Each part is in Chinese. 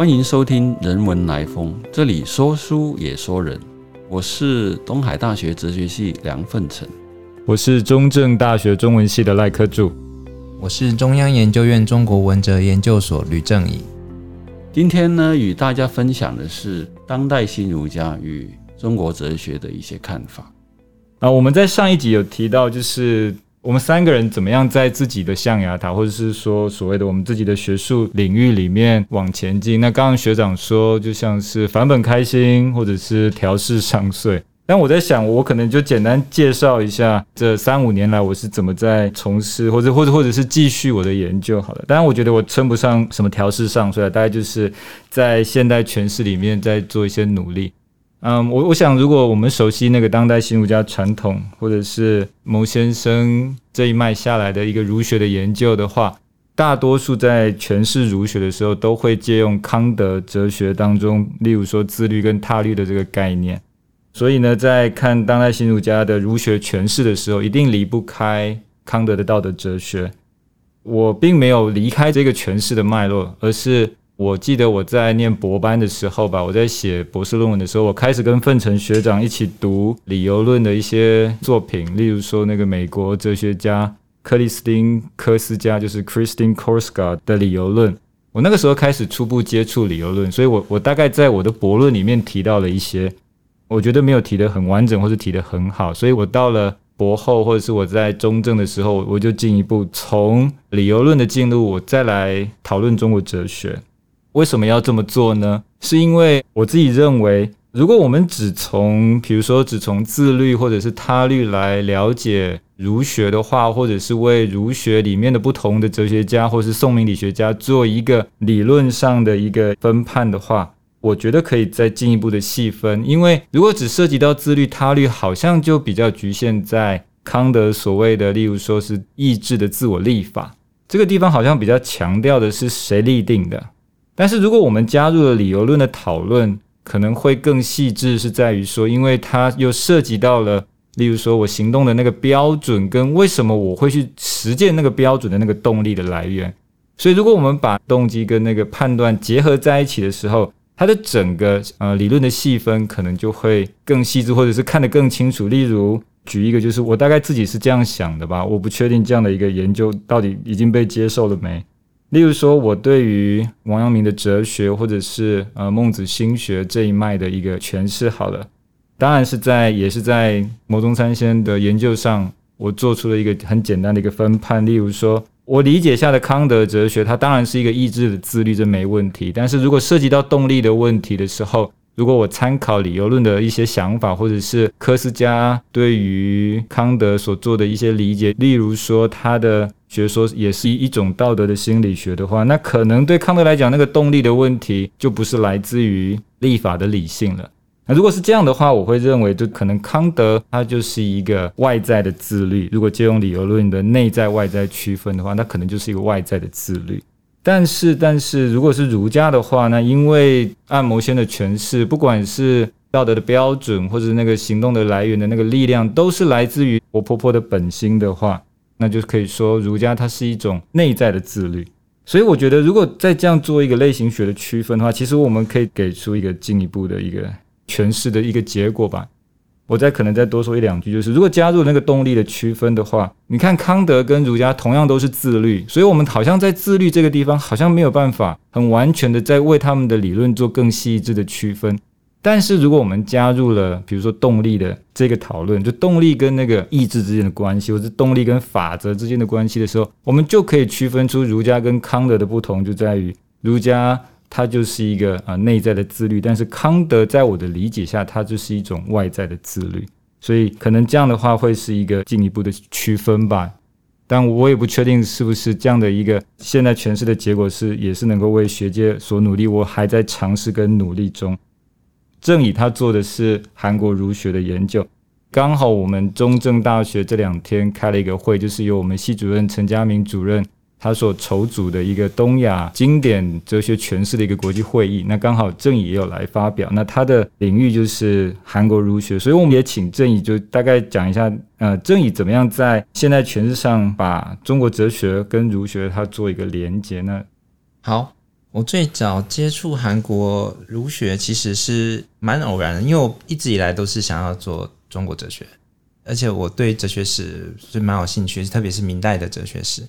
欢迎收听《人文来风》，这里说书也说人。我是东海大学哲学系梁奋成，我是中正大学中文系的赖科柱，我是中央研究院中国文哲研究所吕正义。今天呢，与大家分享的是当代新儒家与中国哲学的一些看法。啊，我们在上一集有提到，就是我们三个人怎么样在自己的象牙塔，或者是说所谓的我们自己的学术领域里面往前进。那刚刚学长说，就像是返本开心，或者是调试上税。但我在想，我可能就简单介绍一下这三五年来我是怎么在从事，或者或者或者是继续我的研究好了。当然，我觉得我称不上什么调试上税，大概就是在现代诠释里面在做一些努力。嗯，我我想，如果我们熟悉那个当代新儒家传统，或者是牟先生这一脉下来的一个儒学的研究的话，大多数在诠释儒学的时候，都会借用康德哲学当中，例如说自律跟他律的这个概念。所以呢，在看当代新儒家的儒学诠释的时候，一定离不开康德的道德哲学。我并没有离开这个诠释的脉络，而是。我记得我在念博班的时候吧，我在写博士论文的时候，我开始跟奋成学长一起读理由论的一些作品，例如说那个美国哲学家克里斯汀科斯加，就是 Christine k o r s k a 的理由论。我那个时候开始初步接触理由论，所以我我大概在我的博论里面提到了一些，我觉得没有提得很完整或者提得很好，所以我到了博后或者是我在中正的时候，我就进一步从理由论的进入，我再来讨论中国哲学。为什么要这么做呢？是因为我自己认为，如果我们只从，比如说只从自律或者是他律来了解儒学的话，或者是为儒学里面的不同的哲学家或是宋明理学家做一个理论上的一个分判的话，我觉得可以再进一步的细分。因为如果只涉及到自律他律，好像就比较局限在康德所谓的，例如说是意志的自我立法这个地方，好像比较强调的是谁立定的。但是，如果我们加入了理由论的讨论，可能会更细致，是在于说，因为它又涉及到了，例如说我行动的那个标准，跟为什么我会去实践那个标准的那个动力的来源。所以，如果我们把动机跟那个判断结合在一起的时候，它的整个呃理论的细分可能就会更细致，或者是看得更清楚。例如，举一个，就是我大概自己是这样想的吧，我不确定这样的一个研究到底已经被接受了没。例如说，我对于王阳明的哲学，或者是呃孟子心学这一脉的一个诠释，好了，当然是在也是在牟宗三先的研究上，我做出了一个很简单的一个分判。例如说，我理解下的康德哲学，它当然是一个意志的自律，这没问题。但是如果涉及到动力的问题的时候，如果我参考理由论的一些想法，或者是科斯嘉对于康德所做的一些理解，例如说他的。学说也是一种道德的心理学的话，那可能对康德来讲，那个动力的问题就不是来自于立法的理性了。那如果是这样的话，我会认为，就可能康德他就是一个外在的自律。如果借用理由论的内在外在区分的话，那可能就是一个外在的自律。但是，但是如果是儒家的话，那因为按摩先的诠释，不管是道德的标准，或者那个行动的来源的那个力量，都是来自于活泼泼的本心的话。那就可以说，儒家它是一种内在的自律。所以我觉得，如果再这样做一个类型学的区分的话，其实我们可以给出一个进一步的一个诠释的一个结果吧。我再可能再多说一两句，就是如果加入那个动力的区分的话，你看康德跟儒家同样都是自律，所以我们好像在自律这个地方，好像没有办法很完全的在为他们的理论做更细致的区分。但是，如果我们加入了，比如说动力的这个讨论，就动力跟那个意志之间的关系，或者动力跟法则之间的关系的时候，我们就可以区分出儒家跟康德的不同，就在于儒家它就是一个啊内在的自律，但是康德在我的理解下，它就是一种外在的自律。所以，可能这样的话会是一个进一步的区分吧。但我也不确定是不是这样的一个现在诠释的结果是也是能够为学界所努力，我还在尝试跟努力中。正以他做的是韩国儒学的研究，刚好我们中正大学这两天开了一个会，就是由我们系主任陈家明主任他所筹组的一个东亚经典哲学诠释的一个国际会议。那刚好正以也有来发表，那他的领域就是韩国儒学，所以我们也请正以就大概讲一下，呃，正以怎么样在现代诠释上把中国哲学跟儒学它做一个连接呢？好。我最早接触韩国儒学其实是蛮偶然的，因为我一直以来都是想要做中国哲学，而且我对哲学史是蛮有兴趣，特别是明代的哲学史，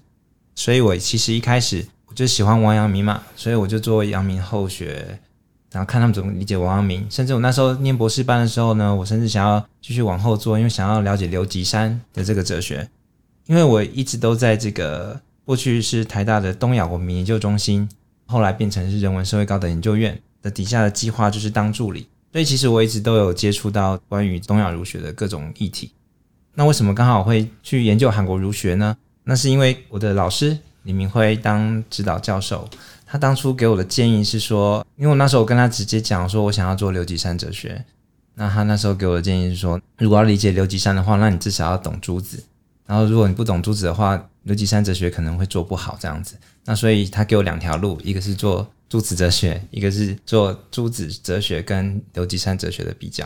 所以我其实一开始我就喜欢王阳明嘛，所以我就做阳明后学，然后看他们怎么理解王阳明，甚至我那时候念博士班的时候呢，我甚至想要继续往后做，因为想要了解刘吉山的这个哲学，因为我一直都在这个过去是台大的东亚文明研究中心。后来变成是人文社会高等研究院的底下的计划，就是当助理。所以其实我一直都有接触到关于东亚儒学的各种议题。那为什么刚好会去研究韩国儒学呢？那是因为我的老师李明辉当指导教授，他当初给我的建议是说，因为我那时候跟他直接讲说我想要做刘吉山哲学，那他那时候给我的建议是说，如果要理解刘吉山的话，那你至少要懂朱子。然后如果你不懂朱子的话，刘吉山哲学可能会做不好这样子。那所以他给我两条路，一个是做朱子哲学，一个是做朱子哲学跟刘吉山哲学的比较。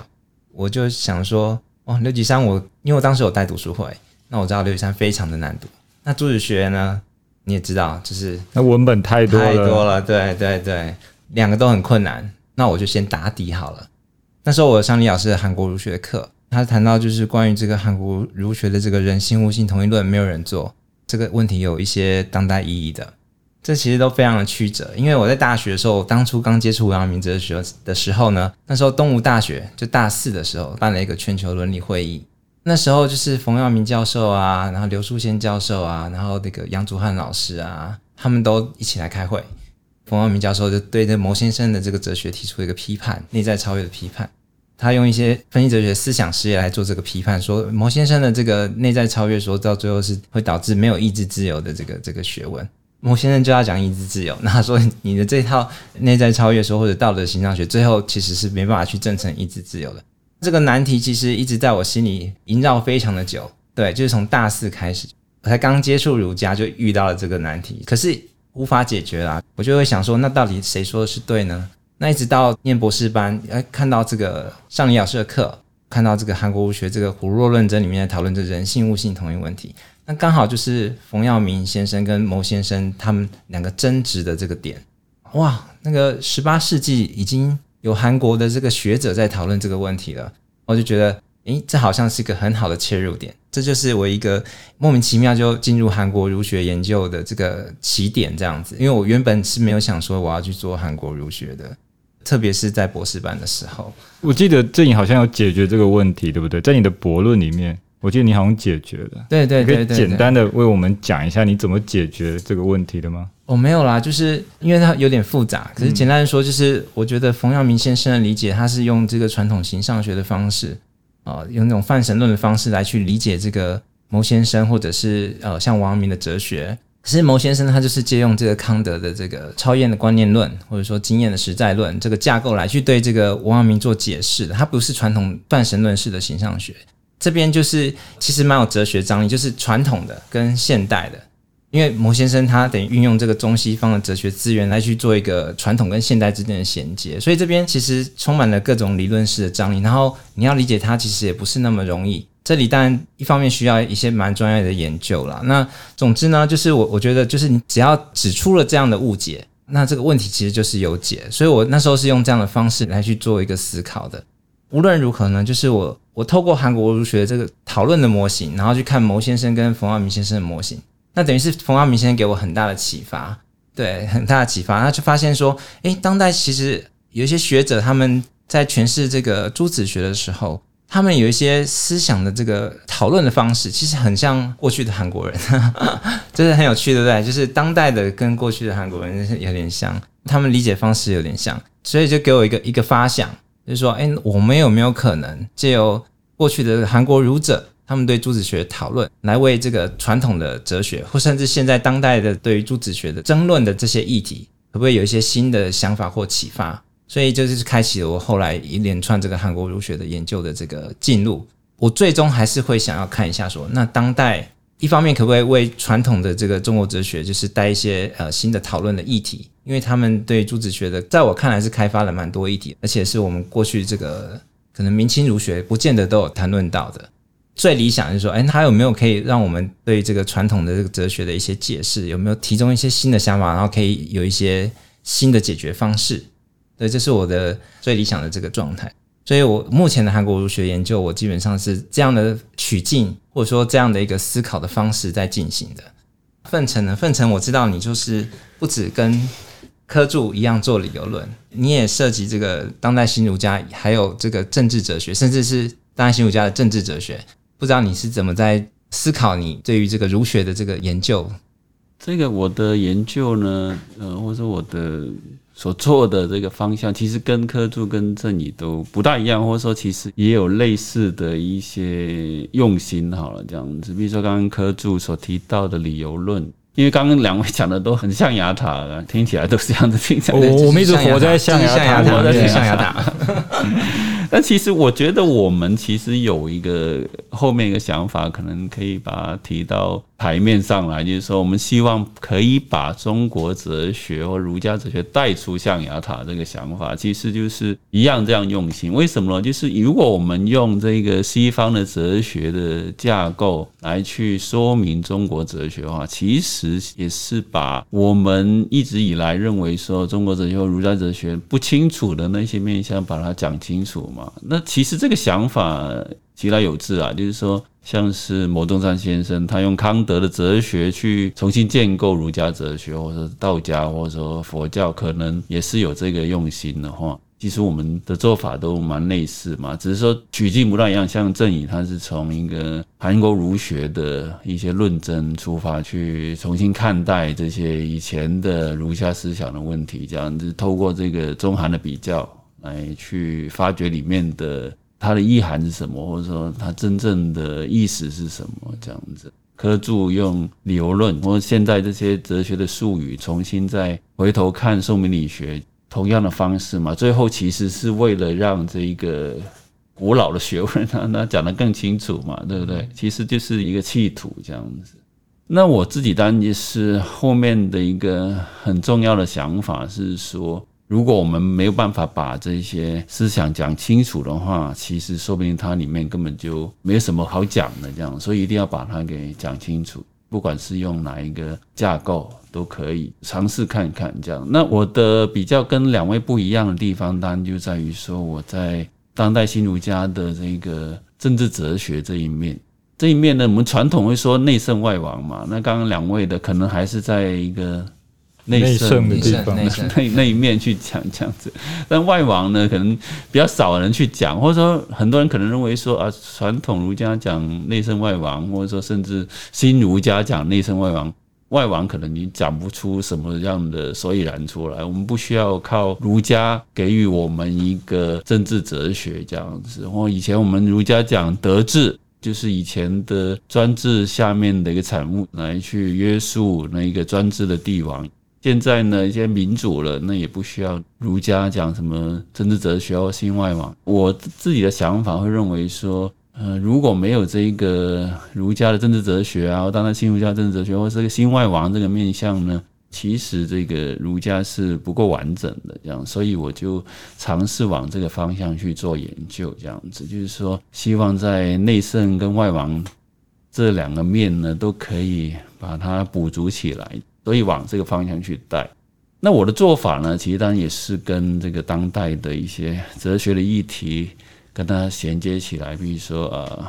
我就想说，哦，刘吉山我因为我当时有带读书会，那我知道刘吉山非常的难读。那朱子学呢，你也知道，就是那文本太多太多了，对对对，两个都很困难。那我就先打底好了。那时候我上李老师的韩国儒学课，他谈到就是关于这个韩国儒学的这个人性物性同一论，没有人做这个问题，有一些当代意义的。这其实都非常的曲折，因为我在大学的时候，当初刚接触王阳明哲学的时候呢，那时候东吴大学就大四的时候办了一个全球伦理会议，那时候就是冯耀明教授啊，然后刘树先教授啊，然后那个杨祖汉老师啊，他们都一起来开会。冯耀明教授就对这牟先生的这个哲学提出了一个批判，内在超越的批判。他用一些分析哲学思想实验来做这个批判，说牟先生的这个内在超越，说到最后是会导致没有意志自由的这个这个学问。某先生就要讲意志自由，那他说你的这套内在超越说或者道德形象学，最后其实是没办法去证成意志自由的。这个难题其实一直在我心里萦绕非常的久。对，就是从大四开始，我才刚接触儒家就遇到了这个难题，可是无法解决啦。我就会想说，那到底谁说的是对呢？那一直到念博士班，哎，看到这个上李老师的课，看到这个韩国儒学这个《胡若论真》里面在讨论这人性物性同一问题。那刚好就是冯耀明先生跟牟先生他们两个争执的这个点，哇，那个十八世纪已经有韩国的这个学者在讨论这个问题了，我就觉得，诶，这好像是一个很好的切入点，这就是我一个莫名其妙就进入韩国儒学研究的这个起点，这样子，因为我原本是没有想说我要去做韩国儒学的，特别是在博士班的时候，我记得这你好像有解决这个问题，对不对？在你的博论里面。我记得你好像解决了，对对对对，简单的为我们讲一下你怎么解决这个问题的吗？哦，没有啦，就是因为它有点复杂，可是简单的说，就是我觉得冯耀明先生的理解，他是用这个传统形上学的方式啊，用那种泛神论的方式来去理解这个牟先生，或者是呃像王阳明的哲学。其实牟先生他就是借用这个康德的这个超验的观念论，或者说经验的实在论这个架构来去对这个王阳明做解释的，他不是传统泛神论式的形象学。这边就是其实蛮有哲学张力，就是传统的跟现代的，因为牟先生他等于运用这个中西方的哲学资源来去做一个传统跟现代之间的衔接，所以这边其实充满了各种理论式的张力。然后你要理解它，其实也不是那么容易。这里当然一方面需要一些蛮专业的研究啦。那总之呢，就是我我觉得就是你只要指出了这样的误解，那这个问题其实就是有解。所以我那时候是用这样的方式来去做一个思考的。无论如何呢，就是我我透过韩国儒学这个讨论的模型，然后去看牟先生跟冯耀明先生的模型，那等于是冯耀明先生给我很大的启发，对，很大的启发。那就发现说，诶，当代其实有一些学者他们在诠释这个朱子学的时候，他们有一些思想的这个讨论的方式，其实很像过去的韩国人，这是很有趣，对不对？就是当代的跟过去的韩国人有点像，他们理解方式有点像，所以就给我一个一个发想。就是说，哎，我们有没有可能借由过去的韩国儒者他们对朱子学讨论，来为这个传统的哲学，或甚至现在当代的对于朱子学的争论的这些议题，可不可以有一些新的想法或启发？所以，这就是开启了我后来一连串这个韩国儒学的研究的这个进入。我最终还是会想要看一下，说那当代一方面可不可以为传统的这个中国哲学，就是带一些呃新的讨论的议题？因为他们对朱子学的，在我看来是开发了蛮多议题，而且是我们过去这个可能明清儒学不见得都有谈论到的。最理想就是说，哎，他有没有可以让我们对这个传统的这个哲学的一些解释，有没有提供一些新的想法，然后可以有一些新的解决方式。对，这是我的最理想的这个状态。所以我目前的韩国儒学研究，我基本上是这样的取径，或者说这样的一个思考的方式在进行的。奋成呢？奋成，我知道你就是不止跟科柱一样做理由论，你也涉及这个当代新儒家，还有这个政治哲学，甚至是当代新儒家的政治哲学。不知道你是怎么在思考你对于这个儒学的这个研究？这个我的研究呢，呃，或者说我的。所做的这个方向，其实跟科助跟正宇都不大一样，或者说其实也有类似的一些用心。好了，这样子，比如说刚刚科助所提到的理由论，因为刚刚两位讲的都很象牙塔，听起来都是这样子听起来。我我们一直活在象牙塔，活在象牙塔。但其实我觉得我们其实有一个后面一个想法，可能可以把它提到。台面上来，就是说，我们希望可以把中国哲学或儒家哲学带出象牙塔这个想法，其实就是一样这样用心。为什么呢？就是如果我们用这个西方的哲学的架构来去说明中国哲学的话，其实也是把我们一直以来认为说中国哲学或儒家哲学不清楚的那些面向，把它讲清楚嘛。那其实这个想法其来有致啊，就是说。像是牟宗三先生，他用康德的哲学去重新建构儒家哲学，或者道家，或者说佛教，可能也是有这个用心的话。其实我们的做法都蛮类似嘛，只是说取径不太一样。像郑宇，他是从一个韩国儒学的一些论证出发，去重新看待这些以前的儒家思想的问题，这样子透过这个中韩的比较来去发掘里面的。它的意涵是什么，或者说它真正的意思是什么？这样子，科著用理由论，或者现在这些哲学的术语，重新再回头看宋明理学，同样的方式嘛。最后其实是为了让这一个古老的学问，让它讲得更清楚嘛，对不对？其实就是一个企图这样子。那我自己当然也是后面的一个很重要的想法是说。如果我们没有办法把这些思想讲清楚的话，其实说不定它里面根本就没有什么好讲的。这样，所以一定要把它给讲清楚。不管是用哪一个架构都可以尝试看看。这样，那我的比较跟两位不一样的地方，当然就在于说我在当代新儒家的这个政治哲学这一面，这一面呢，我们传统会说内圣外王嘛。那刚刚两位的可能还是在一个。内圣的地方，那那一面去讲这样子，但外王呢，可能比较少人去讲，或者说很多人可能认为说啊，传统儒家讲内圣外王，或者说甚至新儒家讲内圣外王，外王可能你讲不出什么样的所以然出来。我们不需要靠儒家给予我们一个政治哲学这样子，或以前我们儒家讲德治，就是以前的专制下面的一个产物，来去约束那一个专制的帝王。现在呢，一些民主了，那也不需要儒家讲什么政治哲学或新外王。我自己的想法会认为说，呃，如果没有这一个儒家的政治哲学啊，当然新儒家政治哲学或这个新外王这个面向呢，其实这个儒家是不够完整的。这样，所以我就尝试往这个方向去做研究，这样子就是说，希望在内圣跟外王这两个面呢，都可以把它补足起来。所以往这个方向去带，那我的做法呢，其实当然也是跟这个当代的一些哲学的议题跟它衔接起来，比如说呃，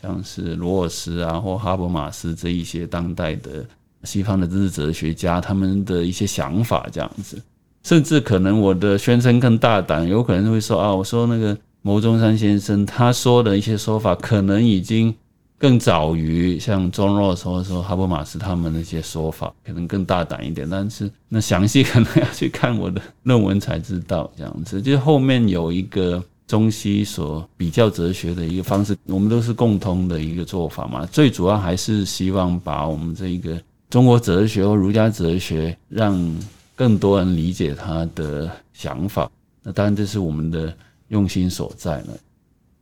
像是罗尔斯啊或哈伯马斯这一些当代的西方的知识哲学家他们的一些想法这样子，甚至可能我的宣称更大胆，有可能会说啊，我说那个牟中山先生他说的一些说法，可能已经。更早于像中若说说哈伯马斯他们那些说法，可能更大胆一点，但是那详细可能要去看我的论文才知道。这样子，就是后面有一个中西所比较哲学的一个方式，我们都是共通的一个做法嘛。最主要还是希望把我们这一个中国哲学或儒家哲学，让更多人理解他的想法。那当然这是我们的用心所在了。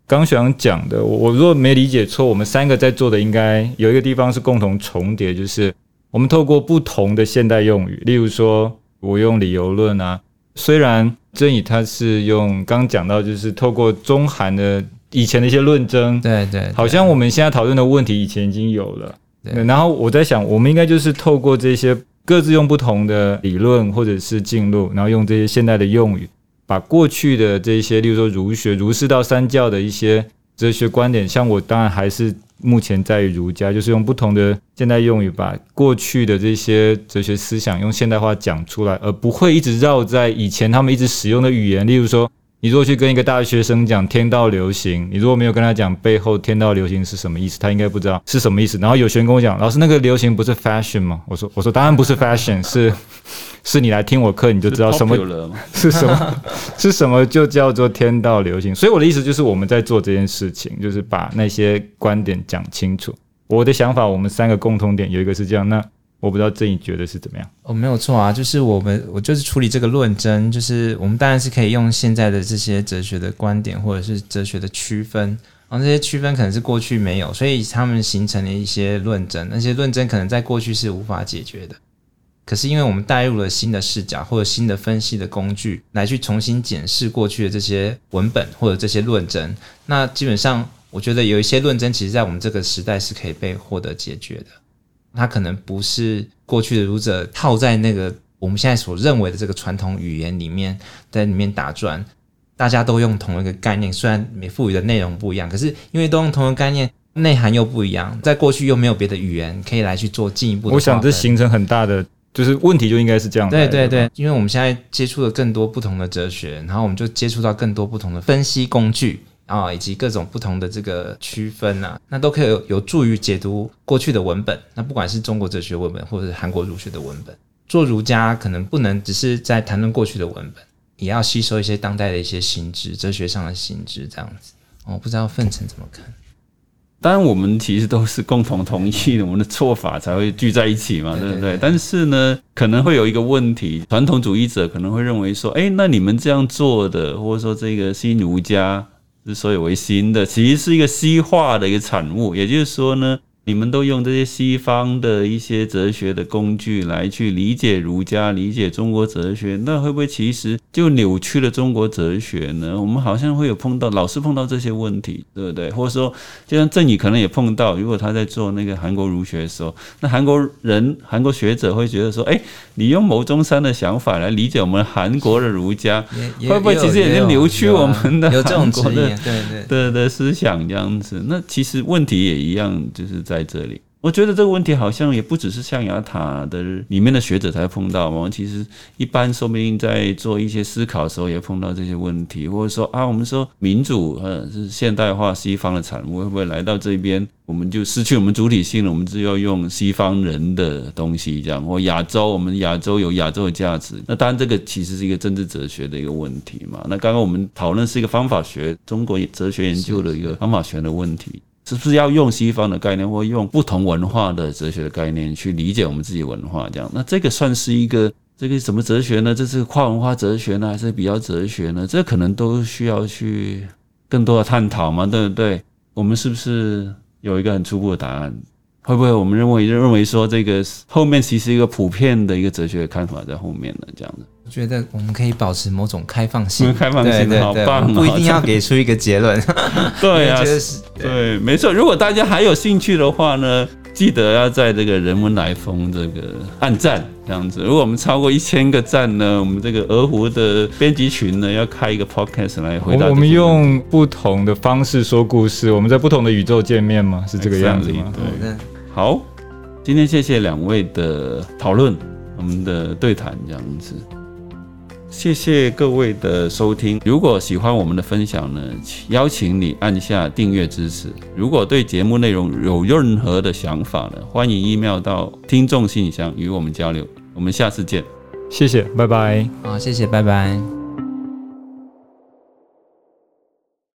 刚想讲的，我我如果没理解错，我们三个在做的应该有一个地方是共同重叠，就是我们透过不同的现代用语，例如说我用理由论啊，虽然真以他是用刚讲到，就是透过中韩的以前的一些论争，对对，好像我们现在讨论的问题以前已经有了，对，然后我在想，我们应该就是透过这些各自用不同的理论或者是进入，然后用这些现代的用语，把过去的这些，例如说儒学、儒释道三教的一些哲学观点，像我当然还是目前在于儒家，就是用不同的现代用语，把过去的这些哲学思想用现代化讲出来，而不会一直绕在以前他们一直使用的语言，例如说。你如果去跟一个大学生讲天道流行，你如果没有跟他讲背后天道流行是什么意思，他应该不知道是什么意思。然后有学员跟我讲，老师那个流行不是 fashion 吗？我说我说当然不是 fashion，是 是你来听我课你就知道什么 是什么是什么就叫做天道流行。所以我的意思就是我们在做这件事情，就是把那些观点讲清楚。我的想法，我们三个共同点有一个是这样，那。我不知道这你觉得是怎么样？哦，没有错啊，就是我们我就是处理这个论争，就是我们当然是可以用现在的这些哲学的观点或者是哲学的区分，然后这些区分可能是过去没有，所以他们形成了一些论争，那些论争可能在过去是无法解决的。可是因为我们带入了新的视角或者新的分析的工具，来去重新检视过去的这些文本或者这些论争，那基本上我觉得有一些论争，其实在我们这个时代是可以被获得解决的。它可能不是过去的儒者套在那个我们现在所认为的这个传统语言里面，在里面打转，大家都用同一个概念，虽然每赋予的内容不一样，可是因为都用同一个概念，内涵又不一样，在过去又没有别的语言可以来去做进一步的。我想这形成很大的就是问题，就应该是这样。对对对，因为我们现在接触了更多不同的哲学，然后我们就接触到更多不同的分析工具。啊，以及各种不同的这个区分啊，那都可以有有助于解读过去的文本。那不管是中国哲学文本，或者是韩国儒学的文本，做儒家可能不能只是在谈论过去的文本，也要吸收一些当代的一些心智，哲学上的心智这样子。我不知道奋成怎么看。当然，我们其实都是共同同意的，我们的做法才会聚在一起嘛，对不对？但是呢，可能会有一个问题，传统主义者可能会认为说，哎，那你们这样做的，或者说这个新儒家。之所以为新的，其实是一个西化的一个产物。也就是说呢。你们都用这些西方的一些哲学的工具来去理解儒家、理解中国哲学，那会不会其实就扭曲了中国哲学呢？我们好像会有碰到，老是碰到这些问题，对不对？或者说，就像郑宇可能也碰到，如果他在做那个韩国儒学的时候，那韩国人、韩国学者会觉得说：“哎，你用牟中山的想法来理解我们韩国的儒家，会不会其实也是扭曲我们的韩国的对对的的思想这样子？”那其实问题也一样，就是在。在这里，我觉得这个问题好像也不只是象牙塔的里面的学者才碰到嘛。其实一般说不定在做一些思考的时候也碰到这些问题，或者说啊，我们说民主呃是现代化西方的产物，会不会来到这边我们就失去我们主体性了？我们只要用西方人的东西这样，或亚洲，我们亚洲有亚洲的价值。那当然这个其实是一个政治哲学的一个问题嘛。那刚刚我们讨论是一个方法学，中国哲学研究的一个方法学的问题。是不是要用西方的概念，或用不同文化的哲学的概念去理解我们自己文化？这样，那这个算是一个这个什么哲学呢？这是跨文化哲学呢，还是比较哲学呢？这可能都需要去更多的探讨嘛，对不对？我们是不是有一个很初步的答案？会不会我们认为认为说这个后面其实一个普遍的一个哲学的看法在后面呢？这样子？我觉得我们可以保持某种开放性，开放性好棒，不一定要给出一个结论。对啊，对，没错。如果大家还有兴趣的话呢，记得要在这个人文来风这个按赞这样子。如果我们超过一千个赞呢，我们这个鹅湖的编辑群呢要开一个 podcast 来回答。我们用不同的方式说故事，我们在不同的宇宙见面吗？是这个样子吗？对，好，今天谢谢两位的讨论，我们的对谈这样子。谢谢各位的收听。如果喜欢我们的分享呢，邀请你按下订阅支持。如果对节目内容有任何的想法呢，欢迎 email 到听众信箱与我们交流。我们下次见，谢谢，拜拜。好，谢谢，拜拜。